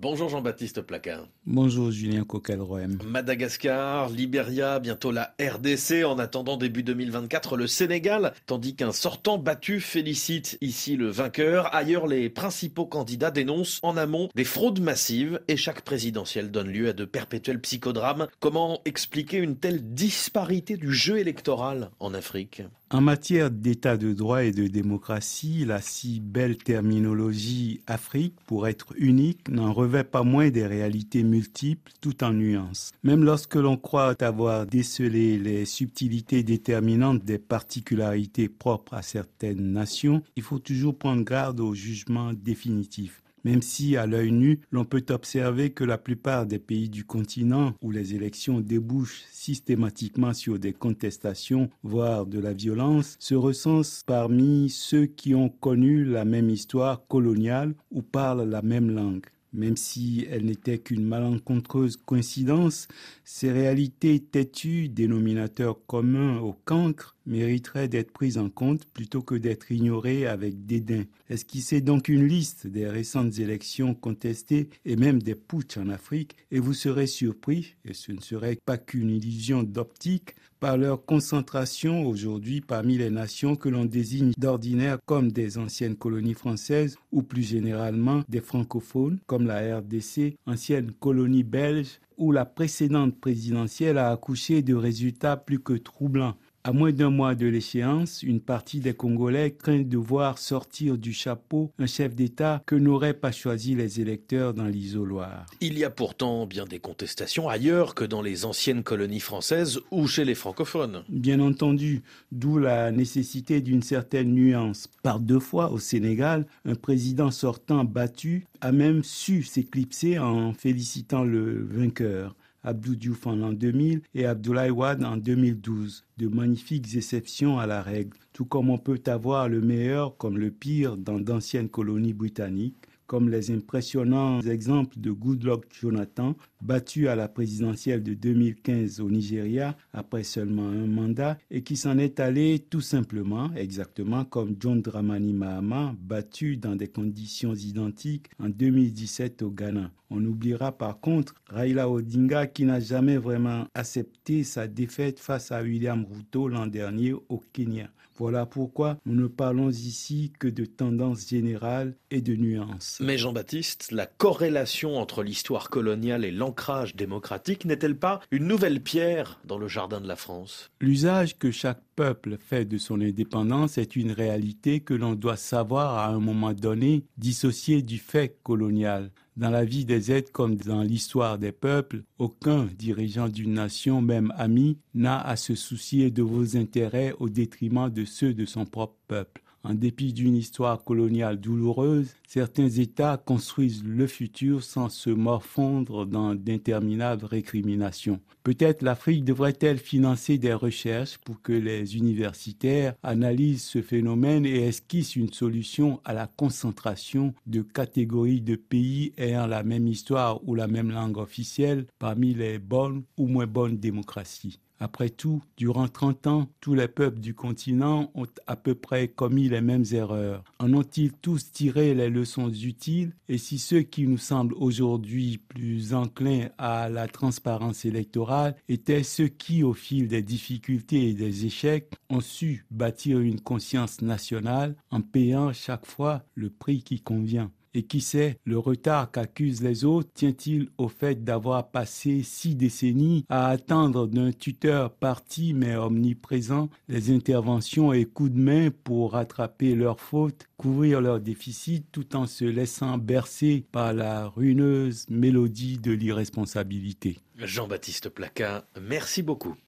Bonjour Jean-Baptiste Placard. Bonjour Julien Coquelroem. Madagascar, Libéria, bientôt la RDC, en attendant début 2024 le Sénégal, tandis qu'un sortant battu félicite ici le vainqueur. Ailleurs, les principaux candidats dénoncent en amont des fraudes massives et chaque présidentielle donne lieu à de perpétuels psychodrames. Comment expliquer une telle disparité du jeu électoral en Afrique? En matière d'état de droit et de démocratie, la si belle terminologie Afrique, pour être unique, n'en revêt pas moins des réalités multiples, tout en nuances. Même lorsque l'on croit avoir décelé les subtilités déterminantes des particularités propres à certaines nations, il faut toujours prendre garde au jugement définitif même si à l'œil nu, l'on peut observer que la plupart des pays du continent où les élections débouchent systématiquement sur des contestations, voire de la violence, se recensent parmi ceux qui ont connu la même histoire coloniale ou parlent la même langue. Même si elle n'était qu'une malencontreuse coïncidence, ces réalités têtues, dénominateurs communs au cancre, mériteraient d'être prises en compte plutôt que d'être ignorées avec dédain. Esquissez donc une liste des récentes élections contestées et même des putsch en Afrique et vous serez surpris, et ce ne serait pas qu'une illusion d'optique, par leur concentration aujourd'hui parmi les nations que l'on désigne d'ordinaire comme des anciennes colonies françaises ou plus généralement des francophones la RDC, ancienne colonie belge, où la précédente présidentielle a accouché de résultats plus que troublants. À moins d'un mois de l'échéance, une partie des Congolais craint de voir sortir du chapeau un chef d'État que n'auraient pas choisi les électeurs dans l'isoloir. Il y a pourtant bien des contestations ailleurs que dans les anciennes colonies françaises ou chez les francophones. Bien entendu, d'où la nécessité d'une certaine nuance. Par deux fois au Sénégal, un président sortant battu a même su s'éclipser en félicitant le vainqueur. Abdou en l'an 2000 et Abdoulaye Wade en 2012. De magnifiques exceptions à la règle, tout comme on peut avoir le meilleur comme le pire dans d'anciennes colonies britanniques comme les impressionnants exemples de Goodluck Jonathan, battu à la présidentielle de 2015 au Nigeria après seulement un mandat, et qui s'en est allé tout simplement, exactement comme John Dramani Mahama, battu dans des conditions identiques en 2017 au Ghana. On oubliera par contre Raila Odinga qui n'a jamais vraiment accepté sa défaite face à William Ruto l'an dernier au Kenya. Voilà pourquoi nous ne parlons ici que de tendances générales et de nuances. Mais Jean-Baptiste, la corrélation entre l'histoire coloniale et l'ancrage démocratique n'est-elle pas une nouvelle pierre dans le jardin de la France? L'usage que chaque peuple fait de son indépendance est une réalité que l'on doit savoir à un moment donné dissocier du fait colonial. Dans la vie des êtres comme dans l'histoire des peuples, aucun dirigeant d'une nation, même ami, n'a à se soucier de vos intérêts au détriment de ceux de son propre peuple. En dépit d'une histoire coloniale douloureuse, certains États construisent le futur sans se morfondre dans d'interminables récriminations. Peut-être l'Afrique devrait-elle financer des recherches pour que les universitaires analysent ce phénomène et esquissent une solution à la concentration de catégories de pays ayant la même histoire ou la même langue officielle parmi les bonnes ou moins bonnes démocraties. Après tout, durant 30 ans, tous les peuples du continent ont à peu près commis les mêmes erreurs. En ont-ils tous tiré les leçons utiles? Et si ceux qui nous semblent aujourd'hui plus enclins à la transparence électorale étaient ceux qui, au fil des difficultés et des échecs, ont su bâtir une conscience nationale en payant chaque fois le prix qui convient? Et qui sait, le retard qu'accusent les autres tient-il au fait d'avoir passé six décennies à attendre d'un tuteur parti mais omniprésent les interventions et coups de main pour rattraper leurs fautes, couvrir leurs déficits tout en se laissant bercer par la ruineuse mélodie de l'irresponsabilité? Jean-Baptiste Placa, merci beaucoup.